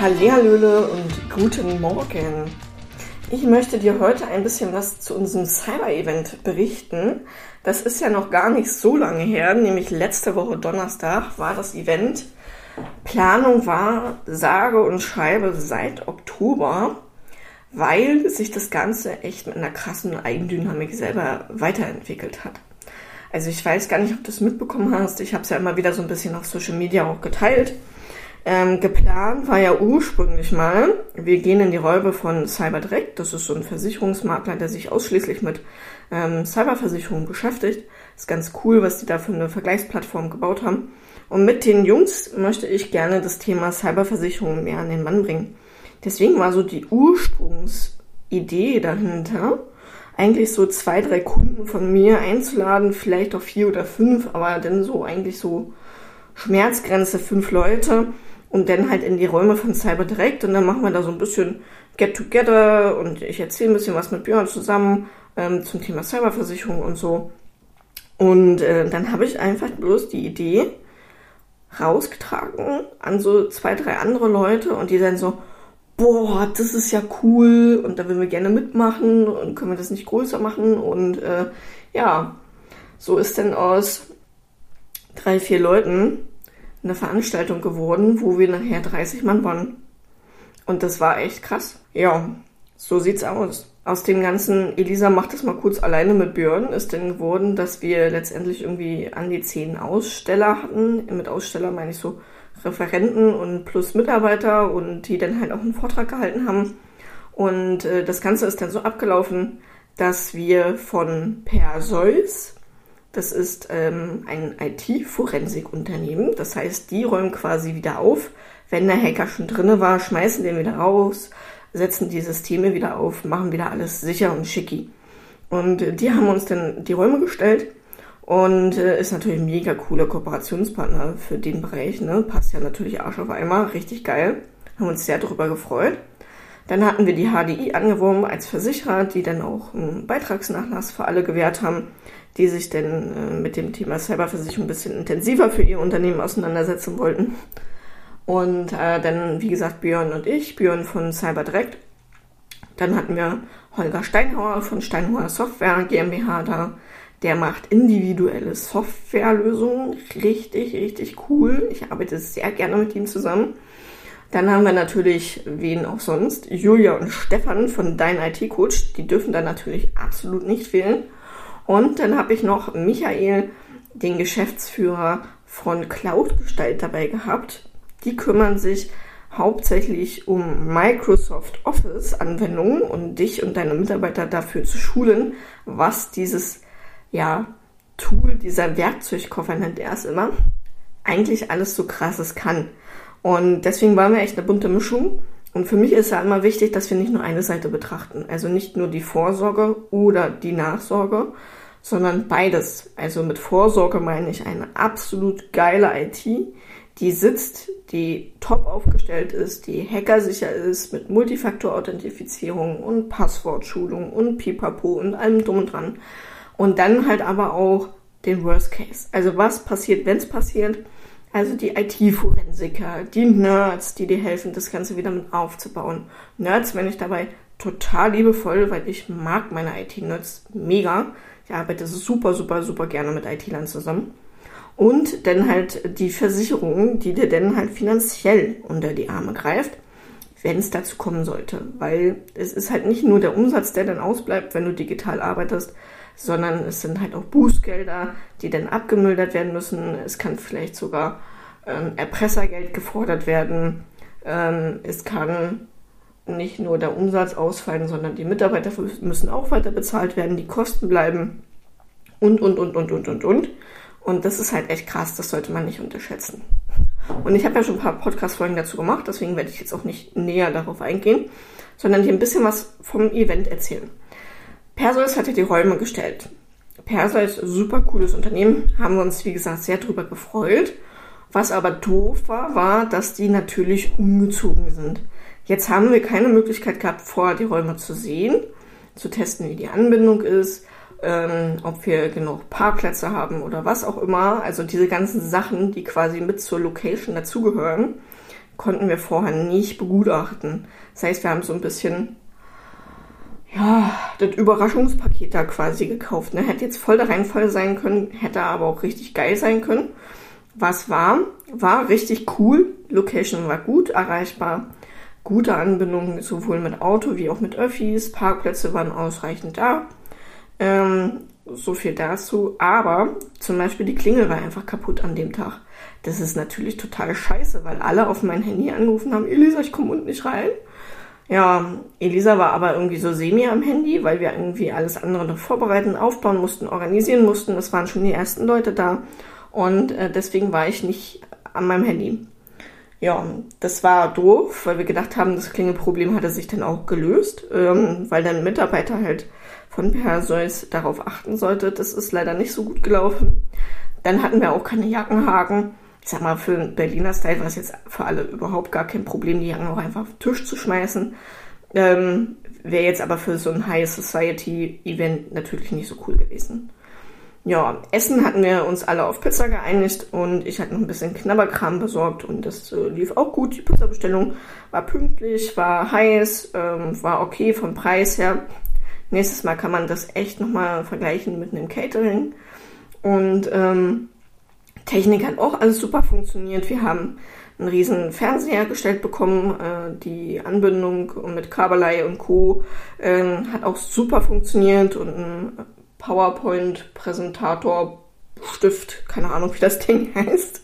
Hallihallöle und guten Morgen. Ich möchte dir heute ein bisschen was zu unserem Cyber-Event berichten. Das ist ja noch gar nicht so lange her, nämlich letzte Woche Donnerstag war das Event. Planung war sage und schreibe seit Oktober, weil sich das Ganze echt mit einer krassen Eigendynamik selber weiterentwickelt hat. Also ich weiß gar nicht, ob du es mitbekommen hast. Ich habe es ja immer wieder so ein bisschen auf Social Media auch geteilt. Ähm, geplant war ja ursprünglich mal, wir gehen in die Räume von CyberDirect. Das ist so ein Versicherungsmakler, der sich ausschließlich mit ähm, Cyberversicherungen beschäftigt. Ist ganz cool, was die da für eine Vergleichsplattform gebaut haben. Und mit den Jungs möchte ich gerne das Thema Cyberversicherung mehr an den Mann bringen. Deswegen war so die Ursprungsidee dahinter, eigentlich so zwei, drei Kunden von mir einzuladen, vielleicht auch vier oder fünf, aber dann so eigentlich so Schmerzgrenze fünf Leute und dann halt in die Räume von Cyber direkt und dann machen wir da so ein bisschen Get Together und ich erzähle ein bisschen was mit Björn zusammen ähm, zum Thema Cyberversicherung und so. Und äh, dann habe ich einfach bloß die Idee rausgetragen an so zwei, drei andere Leute und die dann so, boah, das ist ja cool und da würden wir gerne mitmachen und können wir das nicht größer machen und äh, ja, so ist dann aus drei, vier Leuten eine Veranstaltung geworden, wo wir nachher 30 Mann waren. Und das war echt krass. Ja, so sieht's aus. Aus dem ganzen, Elisa macht das mal kurz alleine mit Björn, ist dann geworden, dass wir letztendlich irgendwie an die zehn Aussteller hatten. Mit Aussteller meine ich so Referenten und plus Mitarbeiter und die dann halt auch einen Vortrag gehalten haben. Und äh, das Ganze ist dann so abgelaufen, dass wir von Perseus, das ist ähm, ein IT-Forensikunternehmen, das heißt, die räumen quasi wieder auf. Wenn der Hacker schon drinne war, schmeißen den wieder raus, setzen die Systeme wieder auf, machen wieder alles sicher und schicki. Und äh, die haben uns dann die Räume gestellt und äh, ist natürlich ein mega cooler Kooperationspartner für den Bereich. Ne? Passt ja natürlich Arsch auf Eimer, richtig geil. Haben uns sehr darüber gefreut. Dann hatten wir die HDI angeworben als Versicherer, die dann auch einen Beitragsnachlass für alle gewährt haben, die sich dann äh, mit dem Thema Cyberversicherung ein bisschen intensiver für ihr Unternehmen auseinandersetzen wollten. Und äh, dann, wie gesagt, Björn und ich, Björn von CyberDirect. Dann hatten wir Holger Steinhauer von Steinhauer Software GmbH da, der macht individuelle Softwarelösungen. Richtig, richtig cool. Ich arbeite sehr gerne mit ihm zusammen. Dann haben wir natürlich, wen auch sonst, Julia und Stefan von Dein IT-Coach. Die dürfen da natürlich absolut nicht fehlen. Und dann habe ich noch Michael, den Geschäftsführer von Cloud-Gestalt dabei gehabt. Die kümmern sich hauptsächlich um Microsoft Office Anwendungen und dich und deine Mitarbeiter dafür zu schulen, was dieses ja, Tool, dieser Werkzeugkoffer nennt er es immer, eigentlich alles so krasses kann. Und deswegen waren wir echt eine bunte Mischung. Und für mich ist ja immer wichtig, dass wir nicht nur eine Seite betrachten. Also nicht nur die Vorsorge oder die Nachsorge, sondern beides. Also mit Vorsorge meine ich eine absolut geile IT, die sitzt, die top aufgestellt ist, die hackersicher ist, mit Multifaktor-Authentifizierung und Passwortschulung und Pipapo und allem drum und dran. Und dann halt aber auch den Worst Case. Also was passiert, wenn es passiert? Also die IT-Forensiker, die Nerds, die dir helfen, das Ganze wieder mit aufzubauen. Nerds wenn ich dabei total liebevoll, weil ich mag meine IT-Nerds mega. Ich arbeite super, super, super gerne mit IT-Lern zusammen. Und dann halt die Versicherung, die dir dann halt finanziell unter die Arme greift, wenn es dazu kommen sollte. Weil es ist halt nicht nur der Umsatz, der dann ausbleibt, wenn du digital arbeitest, sondern es sind halt auch Bußgelder, die dann abgemildert werden müssen. Es kann vielleicht sogar ähm, Erpressergeld gefordert werden. Ähm, es kann nicht nur der Umsatz ausfallen, sondern die Mitarbeiter müssen auch weiter bezahlt werden, die Kosten bleiben und, und, und, und, und, und, und. Und das ist halt echt krass, das sollte man nicht unterschätzen. Und ich habe ja schon ein paar Podcast-Folgen dazu gemacht, deswegen werde ich jetzt auch nicht näher darauf eingehen, sondern hier ein bisschen was vom Event erzählen. Perseus hatte die Räume gestellt. Perseus, super cooles Unternehmen, haben wir uns, wie gesagt, sehr drüber gefreut. Was aber doof war, war, dass die natürlich umgezogen sind. Jetzt haben wir keine Möglichkeit gehabt, vorher die Räume zu sehen, zu testen, wie die Anbindung ist, ähm, ob wir genug Parkplätze haben oder was auch immer. Also diese ganzen Sachen, die quasi mit zur Location dazugehören, konnten wir vorher nicht begutachten. Das heißt, wir haben so ein bisschen ja, das Überraschungspaket da quasi gekauft. Ne? Hätte jetzt voll der Reinfall sein können, hätte aber auch richtig geil sein können. Was war? War richtig cool. Location war gut erreichbar. Gute Anbindung sowohl mit Auto wie auch mit Öffis. Parkplätze waren ausreichend da. Ähm, so viel dazu. Aber zum Beispiel die Klingel war einfach kaputt an dem Tag. Das ist natürlich total scheiße, weil alle auf mein Handy angerufen haben, Elisa, ich komme unten nicht rein. Ja, Elisa war aber irgendwie so semi am Handy, weil wir irgendwie alles andere noch vorbereiten, aufbauen mussten, organisieren mussten. Es waren schon die ersten Leute da und äh, deswegen war ich nicht an meinem Handy. Ja, das war doof, weil wir gedacht haben, das Klingelproblem hatte sich dann auch gelöst, ähm, weil dann Mitarbeiter halt von Perseus darauf achten sollte. Das ist leider nicht so gut gelaufen. Dann hatten wir auch keine Jackenhaken ich sag mal, für einen Berliner Style war es jetzt für alle überhaupt gar kein Problem, die Jacken auch einfach auf den Tisch zu schmeißen. Ähm, Wäre jetzt aber für so ein High Society Event natürlich nicht so cool gewesen. Ja, Essen hatten wir uns alle auf Pizza geeinigt und ich hatte noch ein bisschen Knabberkram besorgt und das äh, lief auch gut. Die Pizzabestellung war pünktlich, war heiß, ähm, war okay vom Preis her. Nächstes Mal kann man das echt nochmal vergleichen mit einem Catering. Und ähm, Technik hat auch alles super funktioniert. Wir haben einen riesen Fernseher gestellt bekommen. Äh, die Anbindung mit Kabelei und Co. Äh, hat auch super funktioniert und ein PowerPoint-Präsentator Stift, keine Ahnung, wie das Ding heißt.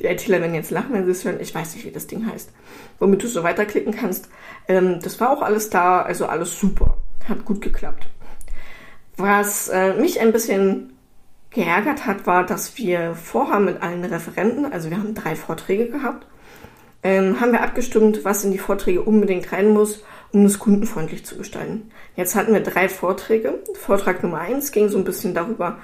Die ITler werden jetzt lachen, wenn sie es hören. Ich weiß nicht, wie das Ding heißt. Womit du so weiterklicken kannst. Ähm, das war auch alles da, also alles super. Hat gut geklappt. Was äh, mich ein bisschen geärgert hat, war, dass wir vorher mit allen Referenten, also wir haben drei Vorträge gehabt, ähm, haben wir abgestimmt, was in die Vorträge unbedingt rein muss, um es kundenfreundlich zu gestalten. Jetzt hatten wir drei Vorträge. Vortrag Nummer eins ging so ein bisschen darüber,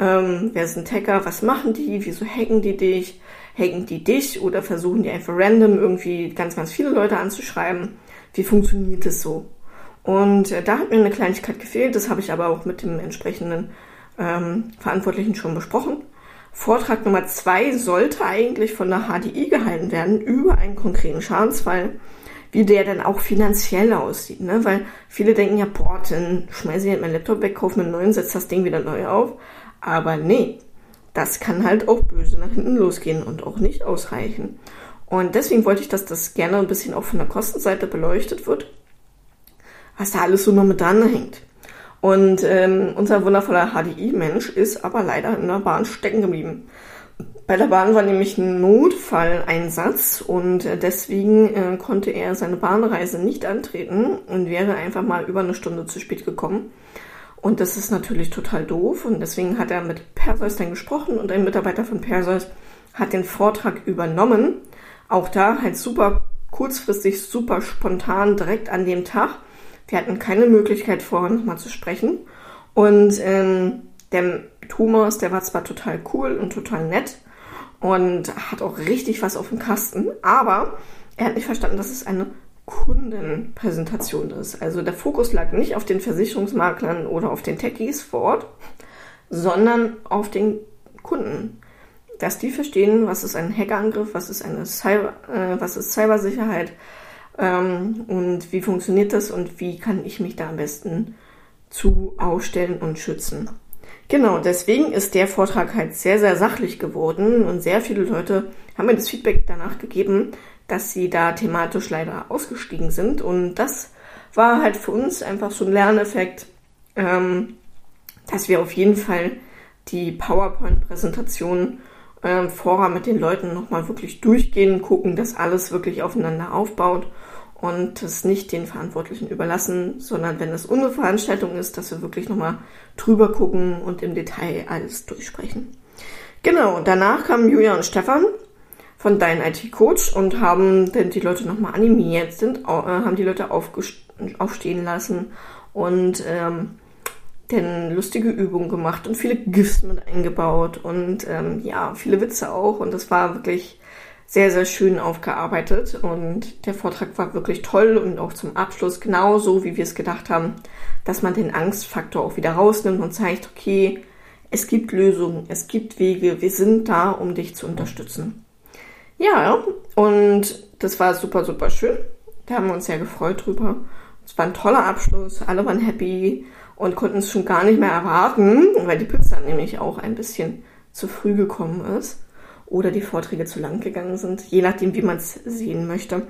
ähm, wer sind Hacker, was machen die, wieso hacken die dich, hacken die dich oder versuchen die einfach random irgendwie ganz, ganz viele Leute anzuschreiben. Wie funktioniert das so? Und äh, da hat mir eine Kleinigkeit gefehlt, das habe ich aber auch mit dem entsprechenden ähm, Verantwortlichen schon besprochen. Vortrag Nummer zwei sollte eigentlich von der HDI gehalten werden über einen konkreten Schadensfall, wie der dann auch finanziell aussieht. Ne? Weil viele denken ja, boah, dann schmeiße ich halt meinen Laptop weg, kaufe mir einen neuen, setze das Ding wieder neu auf. Aber nee, das kann halt auch böse nach hinten losgehen und auch nicht ausreichen. Und deswegen wollte ich, dass das gerne ein bisschen auch von der Kostenseite beleuchtet wird, was da alles so noch mit dran hängt. Und ähm, unser wundervoller HDI-Mensch ist aber leider in der Bahn stecken geblieben. Bei der Bahn war nämlich ein Notfalleinsatz und deswegen äh, konnte er seine Bahnreise nicht antreten und wäre einfach mal über eine Stunde zu spät gekommen. Und das ist natürlich total doof und deswegen hat er mit Perseus dann gesprochen und ein Mitarbeiter von Perseus hat den Vortrag übernommen. Auch da halt super kurzfristig, super spontan, direkt an dem Tag. Wir hatten keine Möglichkeit vorher nochmal zu sprechen. Und ähm, der Thomas, der war zwar total cool und total nett und hat auch richtig was auf dem Kasten, aber er hat nicht verstanden, dass es eine Kundenpräsentation ist. Also der Fokus lag nicht auf den Versicherungsmaklern oder auf den Techies vor Ort, sondern auf den Kunden. Dass die verstehen, was ist ein Hackerangriff, was ist eine Cyber, äh, was ist Cybersicherheit, ähm, und wie funktioniert das und wie kann ich mich da am besten zu aufstellen und schützen. Genau, deswegen ist der Vortrag halt sehr, sehr sachlich geworden und sehr viele Leute haben mir das Feedback danach gegeben, dass sie da thematisch leider ausgestiegen sind und das war halt für uns einfach so ein Lerneffekt, ähm, dass wir auf jeden Fall die PowerPoint-Präsentation ähm, vorher mit den Leuten nochmal wirklich durchgehen, gucken, dass alles wirklich aufeinander aufbaut und es nicht den Verantwortlichen überlassen, sondern wenn es unsere Veranstaltung ist, dass wir wirklich nochmal drüber gucken und im Detail alles durchsprechen. Genau, danach kamen Julia und Stefan von Dein IT-Coach und haben dann die Leute nochmal animiert, sind, äh, haben die Leute aufstehen lassen und ähm, dann lustige Übungen gemacht und viele GIFs mit eingebaut und ähm, ja, viele Witze auch und das war wirklich sehr, sehr schön aufgearbeitet und der Vortrag war wirklich toll und auch zum Abschluss genauso, wie wir es gedacht haben, dass man den Angstfaktor auch wieder rausnimmt und zeigt, okay, es gibt Lösungen, es gibt Wege, wir sind da, um dich zu unterstützen. Ja, Und das war super, super schön. Da haben wir uns sehr gefreut drüber. Es war ein toller Abschluss, alle waren happy und konnten es schon gar nicht mehr erwarten, weil die Pizza nämlich auch ein bisschen zu früh gekommen ist oder die Vorträge zu lang gegangen sind, je nachdem, wie man es sehen möchte.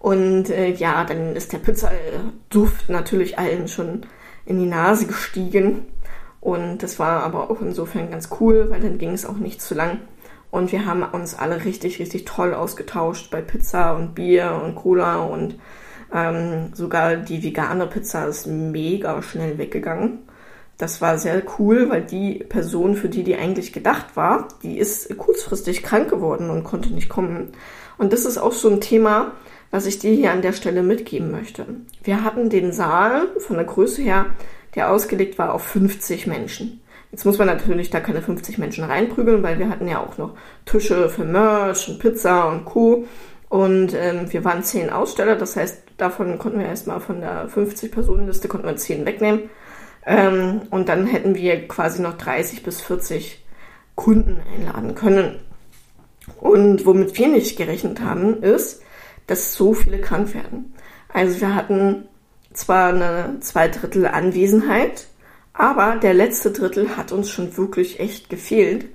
Und äh, ja, dann ist der Pizzaduft natürlich allen schon in die Nase gestiegen. Und das war aber auch insofern ganz cool, weil dann ging es auch nicht zu lang. Und wir haben uns alle richtig, richtig toll ausgetauscht bei Pizza und Bier und Cola und ähm, sogar die vegane Pizza ist mega schnell weggegangen. Das war sehr cool, weil die Person, für die die eigentlich gedacht war, die ist kurzfristig krank geworden und konnte nicht kommen. Und das ist auch so ein Thema, was ich dir hier an der Stelle mitgeben möchte. Wir hatten den Saal von der Größe her, der ausgelegt war auf 50 Menschen. Jetzt muss man natürlich da keine 50 Menschen reinprügeln, weil wir hatten ja auch noch Tische für Merch und Pizza und Co. Und ähm, wir waren zehn Aussteller, das heißt, davon konnten wir erstmal von der 50-Personen-Liste konnten wir zehn wegnehmen. Ähm, und dann hätten wir quasi noch 30 bis 40 Kunden einladen können. Und womit wir nicht gerechnet haben, ist, dass so viele krank werden. Also wir hatten zwar eine zwei Drittel Anwesenheit, aber der letzte Drittel hat uns schon wirklich echt gefehlt,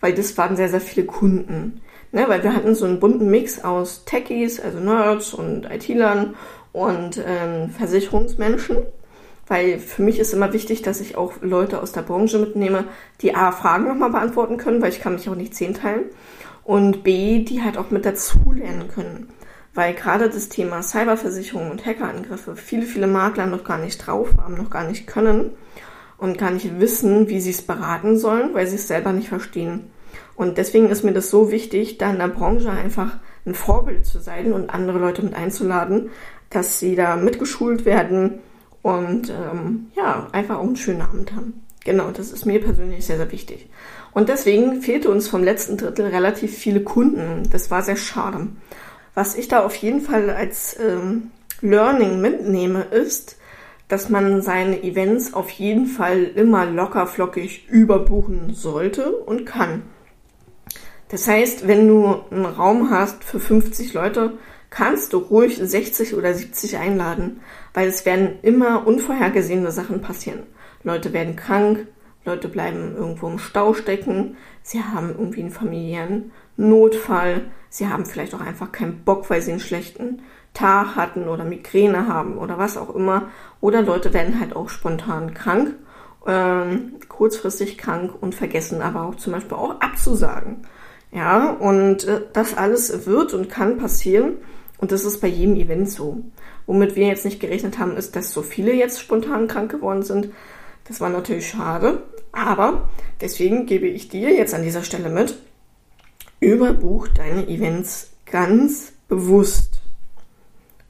weil das waren sehr, sehr viele Kunden. Ne, weil wir hatten so einen bunten Mix aus Techies, also Nerds und IT-Lern und ähm, Versicherungsmenschen. Weil für mich ist immer wichtig, dass ich auch Leute aus der Branche mitnehme, die A, Fragen nochmal beantworten können, weil ich kann mich auch nicht zehn teilen. Und B, die halt auch mit dazu lernen können. Weil gerade das Thema Cyberversicherung und Hackerangriffe viele, viele Makler noch gar nicht drauf haben, noch gar nicht können und gar nicht wissen, wie sie es beraten sollen, weil sie es selber nicht verstehen. Und deswegen ist mir das so wichtig, da in der Branche einfach ein Vorbild zu sein und andere Leute mit einzuladen, dass sie da mitgeschult werden und ähm, ja, einfach auch einen schönen Abend haben. Genau, das ist mir persönlich sehr, sehr wichtig. Und deswegen fehlte uns vom letzten Drittel relativ viele Kunden. Das war sehr schade. Was ich da auf jeden Fall als ähm, Learning mitnehme, ist, dass man seine Events auf jeden Fall immer locker flockig überbuchen sollte und kann. Das heißt, wenn du einen Raum hast für 50 Leute, kannst du ruhig 60 oder 70 einladen, weil es werden immer unvorhergesehene Sachen passieren. Leute werden krank, Leute bleiben irgendwo im Stau stecken, sie haben irgendwie einen familiären Notfall, sie haben vielleicht auch einfach keinen Bock, weil sie einen schlechten Tag hatten oder Migräne haben oder was auch immer. Oder Leute werden halt auch spontan krank, ähm, kurzfristig krank und vergessen aber auch zum Beispiel auch abzusagen. Ja, und äh, das alles wird und kann passieren. Und das ist bei jedem Event so. Womit wir jetzt nicht gerechnet haben, ist, dass so viele jetzt spontan krank geworden sind. Das war natürlich schade. Aber deswegen gebe ich dir jetzt an dieser Stelle mit, überbuch deine Events ganz bewusst.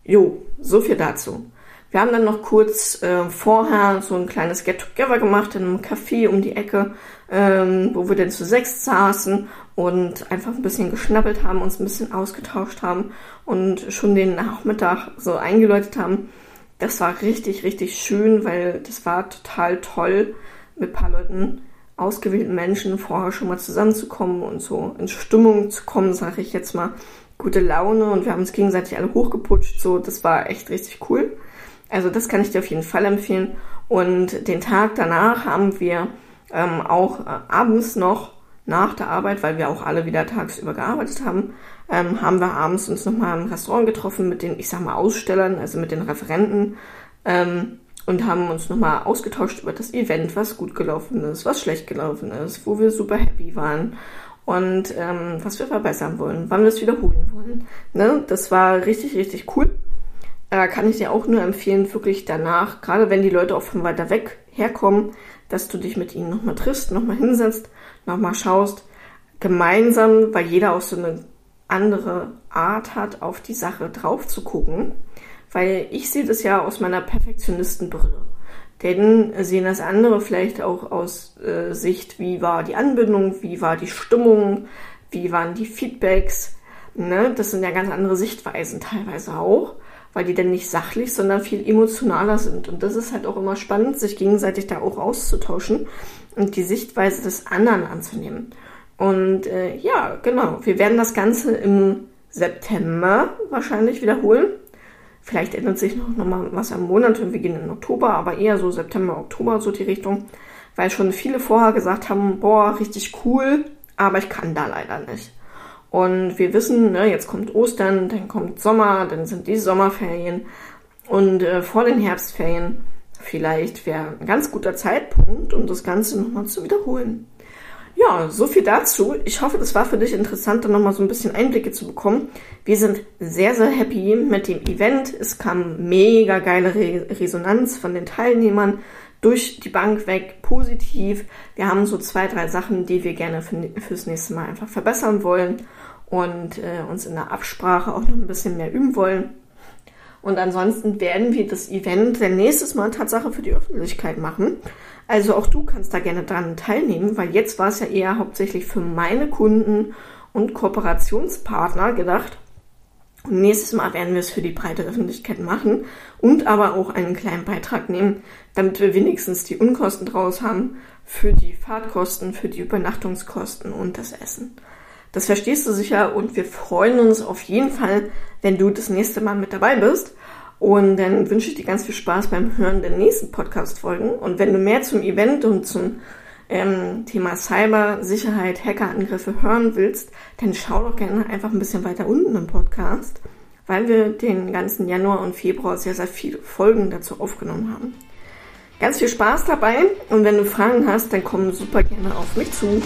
Jo, so viel dazu. Wir haben dann noch kurz äh, vorher so ein kleines Get-Together gemacht in einem Café um die Ecke, ähm, wo wir dann zu sechs saßen und einfach ein bisschen geschnappelt haben, uns ein bisschen ausgetauscht haben und schon den Nachmittag so eingeläutet haben. Das war richtig, richtig schön, weil das war total toll, mit ein paar Leuten, ausgewählten Menschen vorher schon mal zusammenzukommen und so in Stimmung zu kommen, sage ich jetzt mal. Gute Laune und wir haben uns gegenseitig alle hochgeputscht. So, das war echt richtig cool. Also das kann ich dir auf jeden Fall empfehlen. Und den Tag danach haben wir ähm, auch äh, abends noch nach der Arbeit, weil wir auch alle wieder tagsüber gearbeitet haben, ähm, haben wir abends uns nochmal im Restaurant getroffen mit den, ich sag mal, Ausstellern, also mit den Referenten ähm, und haben uns nochmal ausgetauscht über das Event, was gut gelaufen ist, was schlecht gelaufen ist, wo wir super happy waren und ähm, was wir verbessern wollen, wann wir es wiederholen wollen. Ne? Das war richtig, richtig cool. Äh, kann ich dir auch nur empfehlen, wirklich danach, gerade wenn die Leute auch von weiter weg herkommen, dass du dich mit ihnen nochmal triffst, nochmal hinsetzt, nochmal schaust, gemeinsam, weil jeder auch so eine andere Art hat, auf die Sache drauf zu gucken. Weil ich sehe das ja aus meiner Perfektionistenbrille. Denn sehen das andere vielleicht auch aus äh, Sicht, wie war die Anbindung, wie war die Stimmung, wie waren die Feedbacks. Ne? Das sind ja ganz andere Sichtweisen teilweise auch weil die dann nicht sachlich, sondern viel emotionaler sind. Und das ist halt auch immer spannend, sich gegenseitig da auch auszutauschen und die Sichtweise des anderen anzunehmen. Und äh, ja, genau, wir werden das Ganze im September wahrscheinlich wiederholen. Vielleicht ändert sich noch, noch mal was am Monat und wir gehen in Oktober, aber eher so September, Oktober, so die Richtung. Weil schon viele vorher gesagt haben, boah, richtig cool, aber ich kann da leider nicht. Und wir wissen, ne, jetzt kommt Ostern, dann kommt Sommer, dann sind die Sommerferien. Und äh, vor den Herbstferien vielleicht wäre ein ganz guter Zeitpunkt, um das Ganze nochmal zu wiederholen. Ja, so viel dazu. Ich hoffe, das war für dich interessant, da nochmal so ein bisschen Einblicke zu bekommen. Wir sind sehr, sehr happy mit dem Event. Es kam mega geile Re Resonanz von den Teilnehmern durch die Bank weg, positiv. Wir haben so zwei, drei Sachen, die wir gerne für, fürs nächste Mal einfach verbessern wollen und äh, uns in der Absprache auch noch ein bisschen mehr üben wollen. Und ansonsten werden wir das Event dann nächstes Mal Tatsache für die Öffentlichkeit machen. Also auch du kannst da gerne dran teilnehmen, weil jetzt war es ja eher hauptsächlich für meine Kunden und Kooperationspartner gedacht. Und nächstes Mal werden wir es für die breite Öffentlichkeit machen und aber auch einen kleinen Beitrag nehmen, damit wir wenigstens die Unkosten draus haben für die Fahrtkosten, für die Übernachtungskosten und das Essen. Das verstehst du sicher und wir freuen uns auf jeden Fall, wenn du das nächste Mal mit dabei bist. Und dann wünsche ich dir ganz viel Spaß beim Hören der nächsten Podcast-Folgen. Und wenn du mehr zum Event und zum ähm, Thema Cybersicherheit, Hackerangriffe hören willst, dann schau doch gerne einfach ein bisschen weiter unten im Podcast, weil wir den ganzen Januar und Februar sehr, sehr viele Folgen dazu aufgenommen haben. Ganz viel Spaß dabei und wenn du Fragen hast, dann komm super gerne auf mich zu.